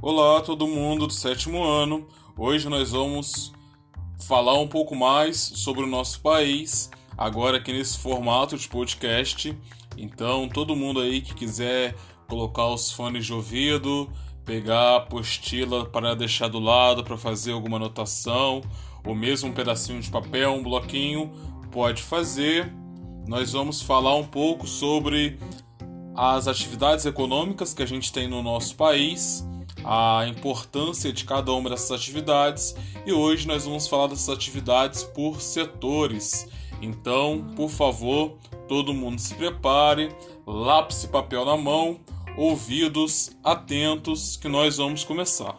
Olá, todo mundo do sétimo ano. Hoje nós vamos falar um pouco mais sobre o nosso país, agora aqui nesse formato de podcast. Então, todo mundo aí que quiser colocar os fones de ouvido, pegar a apostila para deixar do lado para fazer alguma anotação, ou mesmo um pedacinho de papel, um bloquinho, pode fazer. Nós vamos falar um pouco sobre as atividades econômicas que a gente tem no nosso país, a importância de cada uma dessas atividades e hoje nós vamos falar dessas atividades por setores. Então, por favor, todo mundo se prepare, lápis e papel na mão, ouvidos atentos que nós vamos começar.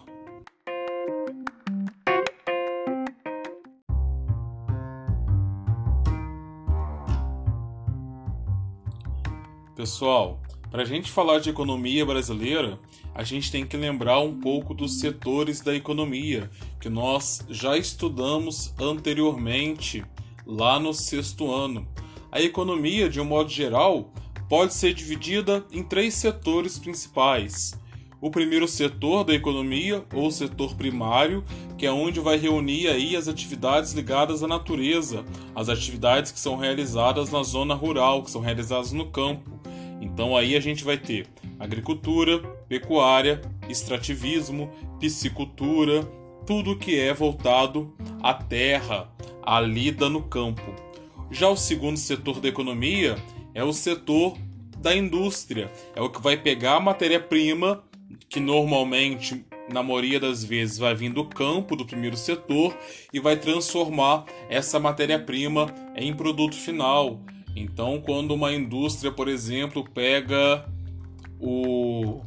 Pessoal, para a gente falar de economia brasileira, a gente tem que lembrar um pouco dos setores da economia que nós já estudamos anteriormente, lá no sexto ano. A economia, de um modo geral, pode ser dividida em três setores principais. O primeiro setor da economia, ou setor primário, que é onde vai reunir aí as atividades ligadas à natureza, as atividades que são realizadas na zona rural, que são realizadas no campo. Então aí a gente vai ter agricultura, pecuária, extrativismo, piscicultura, tudo que é voltado à terra, à lida no campo. Já o segundo setor da economia é o setor da indústria, é o que vai pegar a matéria-prima, que normalmente, na maioria das vezes, vai vir do campo do primeiro setor e vai transformar essa matéria-prima em produto final então, quando uma indústria, por exemplo, pega o,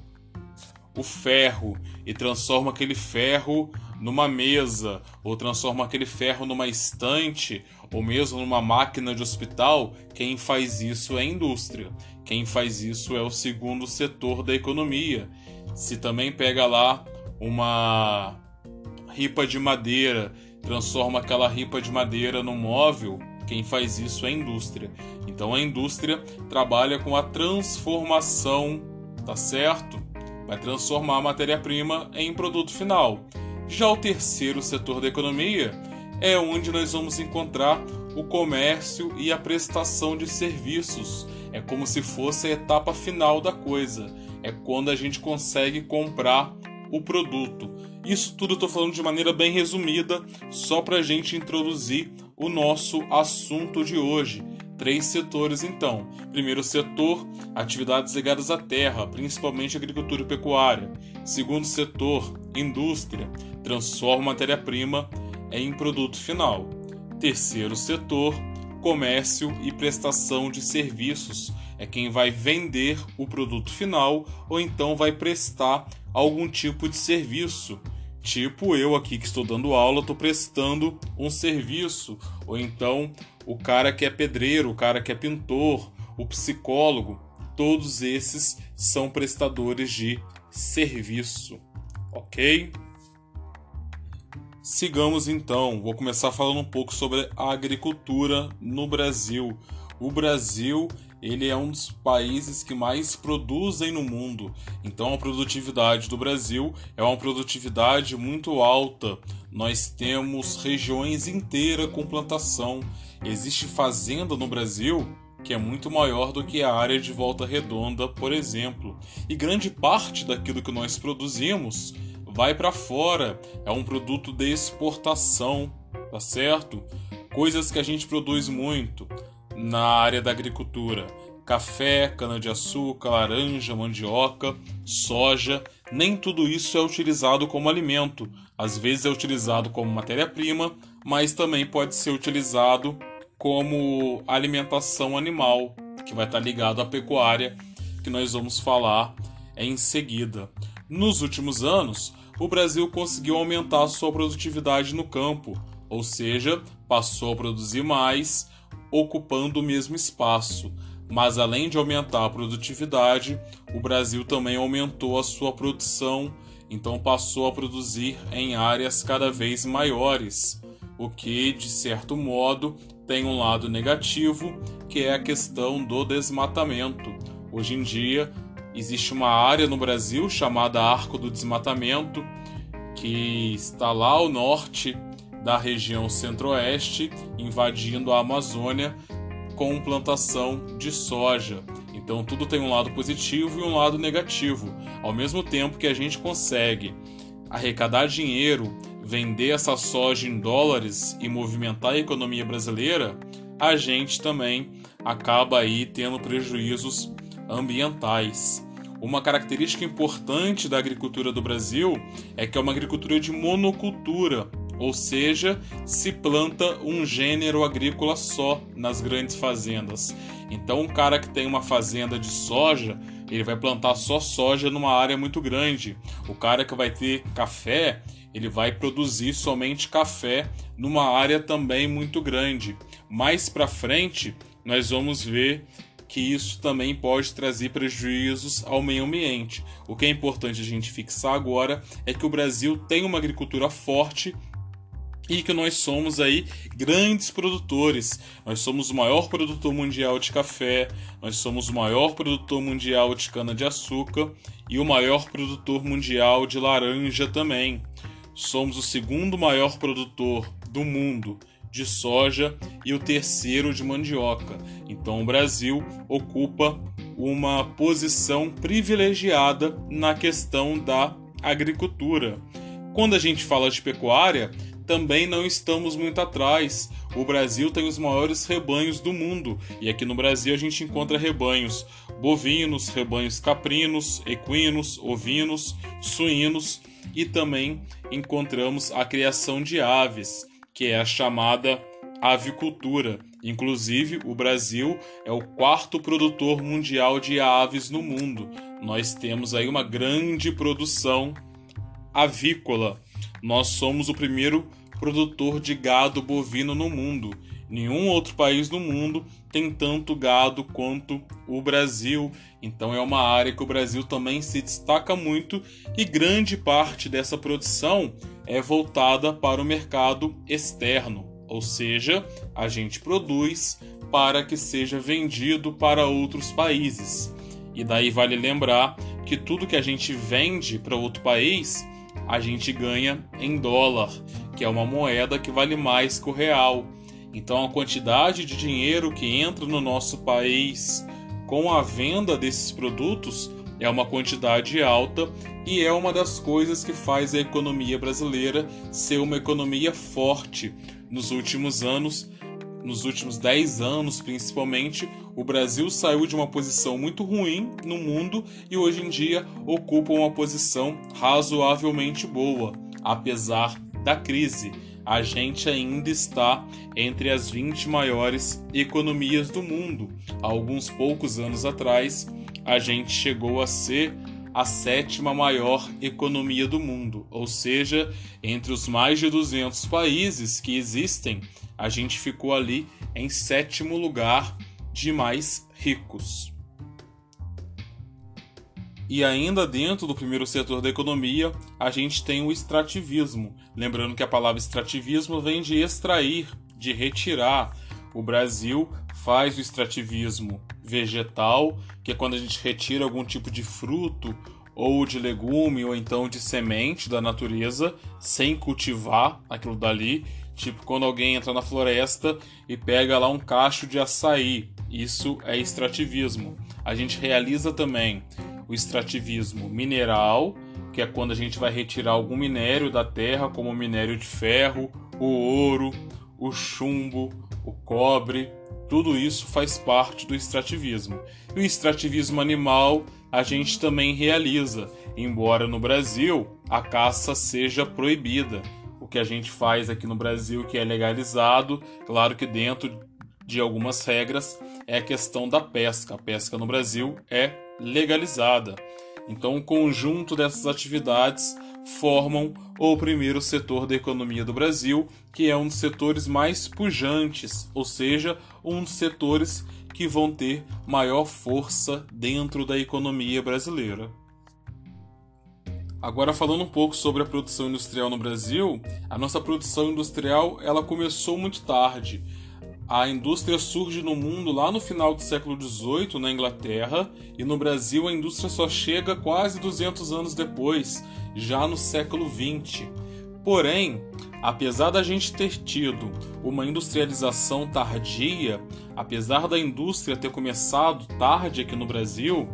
o ferro e transforma aquele ferro numa mesa, ou transforma aquele ferro numa estante, ou mesmo numa máquina de hospital, quem faz isso é a indústria. Quem faz isso é o segundo setor da economia. Se também pega lá uma ripa de madeira, transforma aquela ripa de madeira num móvel, quem faz isso é a indústria. Então a indústria trabalha com a transformação, tá certo? Vai transformar a matéria-prima em produto final. Já o terceiro setor da economia é onde nós vamos encontrar o comércio e a prestação de serviços. É como se fosse a etapa final da coisa. É quando a gente consegue comprar o produto. Isso tudo eu estou falando de maneira bem resumida, só para a gente introduzir o nosso assunto de hoje. Três setores, então. Primeiro setor, atividades ligadas à terra, principalmente agricultura e pecuária. Segundo setor, indústria, transforma matéria-prima em produto final. Terceiro setor, comércio e prestação de serviços. É quem vai vender o produto final ou então vai prestar algum tipo de serviço. Tipo eu aqui que estou dando aula, estou prestando um serviço. Ou então o cara que é pedreiro, o cara que é pintor, o psicólogo, todos esses são prestadores de serviço, ok? Sigamos então, vou começar falando um pouco sobre a agricultura no Brasil. O Brasil ele é um dos países que mais produzem no mundo. Então a produtividade do Brasil é uma produtividade muito alta. Nós temos regiões inteiras com plantação. Existe fazenda no Brasil que é muito maior do que a área de Volta Redonda, por exemplo. E grande parte daquilo que nós produzimos vai para fora. É um produto de exportação, tá certo? Coisas que a gente produz muito na área da agricultura: café, cana-de-açúcar, laranja, mandioca, soja. Nem tudo isso é utilizado como alimento. Às vezes é utilizado como matéria-prima, mas também pode ser utilizado como alimentação animal, que vai estar ligado à pecuária, que nós vamos falar em seguida. Nos últimos anos, o Brasil conseguiu aumentar sua produtividade no campo, ou seja, passou a produzir mais ocupando o mesmo espaço. Mas além de aumentar a produtividade, o Brasil também aumentou a sua produção, então passou a produzir em áreas cada vez maiores, o que, de certo modo, tem um lado negativo, que é a questão do desmatamento. Hoje em dia, existe uma área no Brasil chamada Arco do Desmatamento, que está lá ao norte da região centro-oeste, invadindo a Amazônia com plantação de soja. Então tudo tem um lado positivo e um lado negativo. Ao mesmo tempo que a gente consegue arrecadar dinheiro, vender essa soja em dólares e movimentar a economia brasileira, a gente também acaba aí tendo prejuízos ambientais. Uma característica importante da agricultura do Brasil é que é uma agricultura de monocultura, ou seja, se planta um gênero agrícola só nas grandes fazendas. Então, um cara que tem uma fazenda de soja, ele vai plantar só soja numa área muito grande. O cara que vai ter café, ele vai produzir somente café numa área também muito grande. Mais para frente, nós vamos ver que isso também pode trazer prejuízos ao meio ambiente. O que é importante a gente fixar agora é que o Brasil tem uma agricultura forte e que nós somos aí grandes produtores. Nós somos o maior produtor mundial de café, nós somos o maior produtor mundial de cana-de-açúcar e o maior produtor mundial de laranja também. Somos o segundo maior produtor do mundo de soja e o terceiro de mandioca. Então o Brasil ocupa uma posição privilegiada na questão da agricultura. Quando a gente fala de pecuária, também não estamos muito atrás. O Brasil tem os maiores rebanhos do mundo e aqui no Brasil a gente encontra rebanhos bovinos, rebanhos caprinos, equinos, ovinos, suínos e também encontramos a criação de aves, que é a chamada avicultura. Inclusive, o Brasil é o quarto produtor mundial de aves no mundo. Nós temos aí uma grande produção avícola. Nós somos o primeiro produtor de gado bovino no mundo. Nenhum outro país no mundo tem tanto gado quanto o Brasil. Então é uma área que o Brasil também se destaca muito e grande parte dessa produção é voltada para o mercado externo, ou seja, a gente produz para que seja vendido para outros países. E daí vale lembrar que tudo que a gente vende para outro país, a gente ganha em dólar que é uma moeda que vale mais que o real. Então a quantidade de dinheiro que entra no nosso país com a venda desses produtos é uma quantidade alta e é uma das coisas que faz a economia brasileira ser uma economia forte. Nos últimos anos, nos últimos 10 anos principalmente, o Brasil saiu de uma posição muito ruim no mundo e hoje em dia ocupa uma posição razoavelmente boa, apesar da crise, a gente ainda está entre as 20 maiores economias do mundo. Há alguns poucos anos atrás, a gente chegou a ser a sétima maior economia do mundo, ou seja, entre os mais de 200 países que existem, a gente ficou ali em sétimo lugar de mais ricos. E ainda dentro do primeiro setor da economia, a gente tem o extrativismo. Lembrando que a palavra extrativismo vem de extrair, de retirar. O Brasil faz o extrativismo vegetal, que é quando a gente retira algum tipo de fruto ou de legume ou então de semente da natureza sem cultivar aquilo dali. Tipo quando alguém entra na floresta e pega lá um cacho de açaí. Isso é extrativismo. A gente realiza também o extrativismo mineral, que é quando a gente vai retirar algum minério da terra, como o minério de ferro, o ouro, o chumbo, o cobre, tudo isso faz parte do extrativismo. E o extrativismo animal a gente também realiza, embora no Brasil a caça seja proibida. Que a gente faz aqui no Brasil que é legalizado, claro que dentro de algumas regras, é a questão da pesca. A pesca no Brasil é legalizada. Então, o conjunto dessas atividades formam o primeiro setor da economia do Brasil, que é um dos setores mais pujantes, ou seja, um dos setores que vão ter maior força dentro da economia brasileira. Agora falando um pouco sobre a produção industrial no Brasil, a nossa produção industrial ela começou muito tarde a indústria surge no mundo lá no final do século XVIII, na Inglaterra, e no Brasil a indústria só chega quase 200 anos depois, já no século XX. Porém, apesar da gente ter tido uma industrialização tardia, apesar da indústria ter começado tarde aqui no Brasil,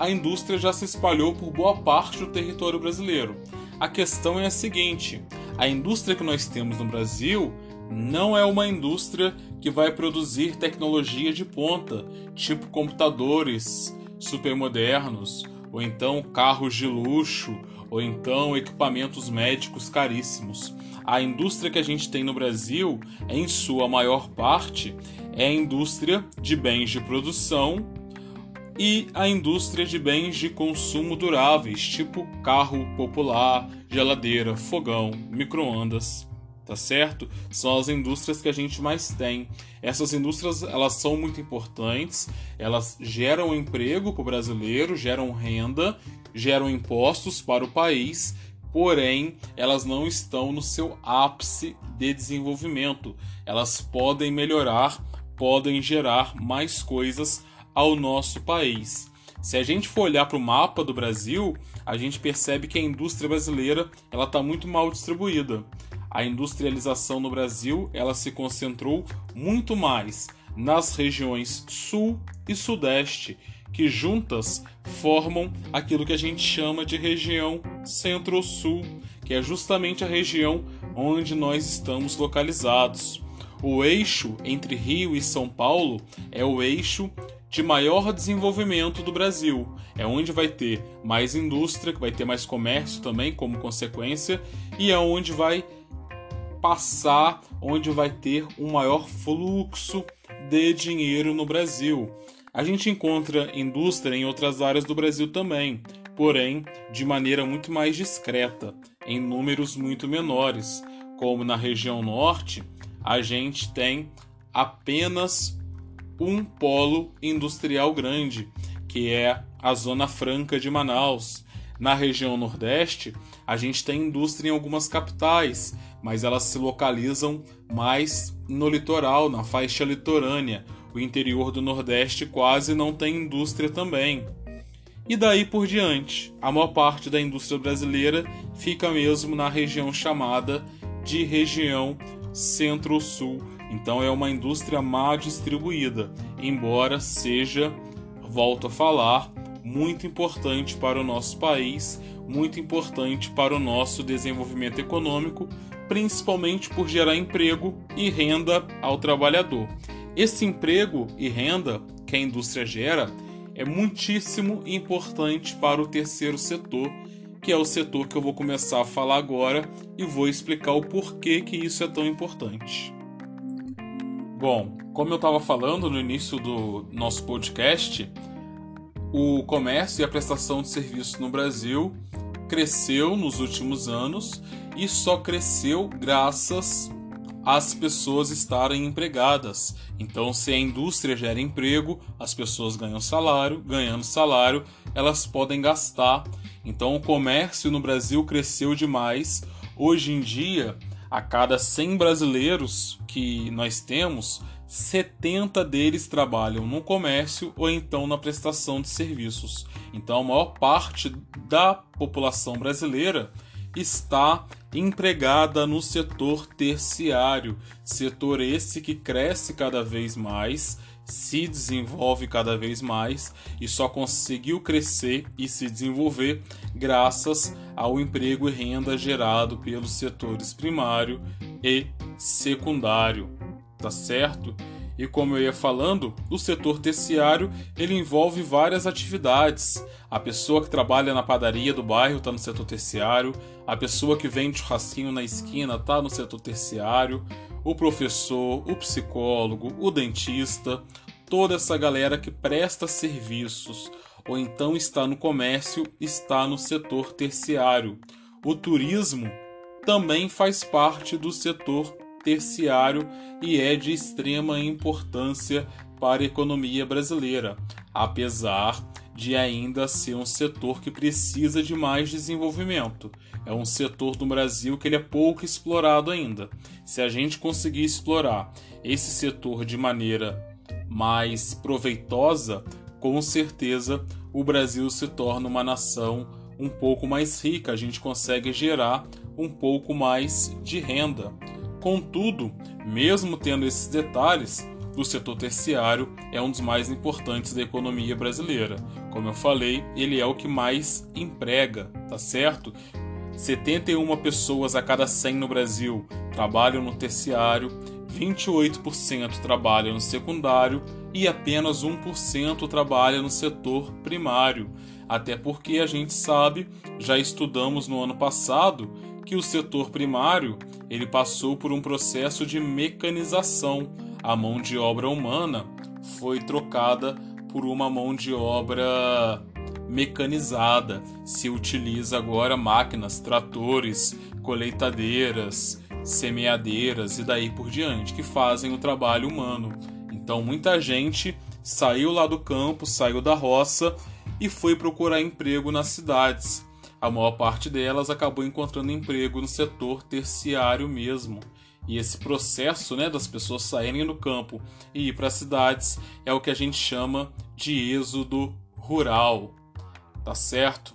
a indústria já se espalhou por boa parte do território brasileiro. A questão é a seguinte: a indústria que nós temos no Brasil não é uma indústria que vai produzir tecnologia de ponta, tipo computadores supermodernos, ou então carros de luxo, ou então equipamentos médicos caríssimos. A indústria que a gente tem no Brasil, em sua maior parte, é a indústria de bens de produção e a indústria de bens de consumo duráveis, tipo carro popular, geladeira, fogão, microondas tá certo? São as indústrias que a gente mais tem. Essas indústrias, elas são muito importantes, elas geram emprego para o brasileiro, geram renda, geram impostos para o país, porém, elas não estão no seu ápice de desenvolvimento. Elas podem melhorar, podem gerar mais coisas ao nosso país. Se a gente for olhar para o mapa do Brasil, a gente percebe que a indústria brasileira ela está muito mal distribuída a industrialização no Brasil ela se concentrou muito mais nas regiões sul e sudeste, que juntas formam aquilo que a gente chama de região centro-sul, que é justamente a região onde nós estamos localizados. O eixo entre Rio e São Paulo é o eixo de maior desenvolvimento do Brasil. É onde vai ter mais indústria, vai ter mais comércio também como consequência, e é onde vai passar onde vai ter um maior fluxo de dinheiro no Brasil. A gente encontra indústria em outras áreas do Brasil também, porém de maneira muito mais discreta, em números muito menores, como na região norte, a gente tem apenas um polo industrial grande, que é a Zona Franca de Manaus. Na região Nordeste, a gente tem indústria em algumas capitais, mas elas se localizam mais no litoral, na faixa litorânea. O interior do Nordeste quase não tem indústria também. E daí por diante, a maior parte da indústria brasileira fica mesmo na região chamada de região centro-sul. Então é uma indústria mal distribuída, embora seja, volto a falar, muito importante para o nosso país, muito importante para o nosso desenvolvimento econômico, principalmente por gerar emprego e renda ao trabalhador. Esse emprego e renda que a indústria gera é muitíssimo importante para o terceiro setor, que é o setor que eu vou começar a falar agora e vou explicar o porquê que isso é tão importante. Bom, como eu estava falando no início do nosso podcast, o comércio e a prestação de serviços no Brasil cresceu nos últimos anos e só cresceu graças às pessoas estarem empregadas. Então, se a indústria gera emprego, as pessoas ganham salário, ganhando salário, elas podem gastar. Então, o comércio no Brasil cresceu demais. Hoje em dia, a cada 100 brasileiros que nós temos, 70 deles trabalham no comércio ou então na prestação de serviços. Então, a maior parte da população brasileira está empregada no setor terciário, setor esse que cresce cada vez mais, se desenvolve cada vez mais e só conseguiu crescer e se desenvolver graças ao emprego e renda gerado pelos setores primário e secundário, tá certo? E como eu ia falando, o setor terciário ele envolve várias atividades. A pessoa que trabalha na padaria do bairro está no setor terciário, a pessoa que vende churrasquinho na esquina está no setor terciário, o professor, o psicólogo, o dentista, toda essa galera que presta serviços ou então está no comércio está no setor terciário. O turismo também faz parte do setor terciário e é de extrema importância para a economia brasileira, apesar de ainda ser um setor que precisa de mais desenvolvimento. É um setor do Brasil que ele é pouco explorado ainda. Se a gente conseguir explorar esse setor de maneira mais proveitosa, com certeza o Brasil se torna uma nação um pouco mais rica, a gente consegue gerar um pouco mais de renda. Contudo, mesmo tendo esses detalhes, o setor terciário é um dos mais importantes da economia brasileira. Como eu falei, ele é o que mais emprega, tá certo? 71 pessoas a cada 100 no Brasil trabalham no terciário, 28% trabalham no secundário e apenas 1% trabalha no setor primário. Até porque a gente sabe, já estudamos no ano passado, que o setor primário ele passou por um processo de mecanização. A mão de obra humana foi trocada por uma mão de obra mecanizada. Se utiliza agora máquinas, tratores, colheitadeiras, semeadeiras e daí por diante, que fazem o trabalho humano. Então muita gente saiu lá do campo, saiu da roça e foi procurar emprego nas cidades. A maior parte delas acabou encontrando emprego no setor terciário mesmo. E esse processo né, das pessoas saírem do campo e ir para as cidades é o que a gente chama de êxodo rural. Tá certo?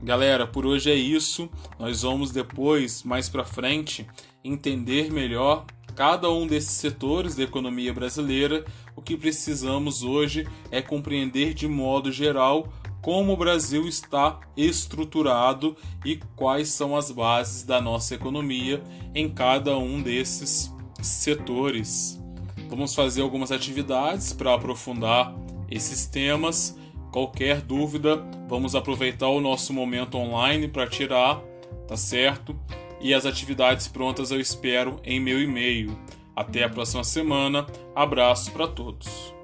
Galera, por hoje é isso. Nós vamos depois, mais para frente, entender melhor cada um desses setores da economia brasileira. O que precisamos hoje é compreender de modo geral como o Brasil está estruturado e quais são as bases da nossa economia em cada um desses setores. Vamos fazer algumas atividades para aprofundar esses temas. Qualquer dúvida, vamos aproveitar o nosso momento online para tirar, tá certo? E as atividades prontas eu espero em meu e-mail. Até a próxima semana. Abraço para todos.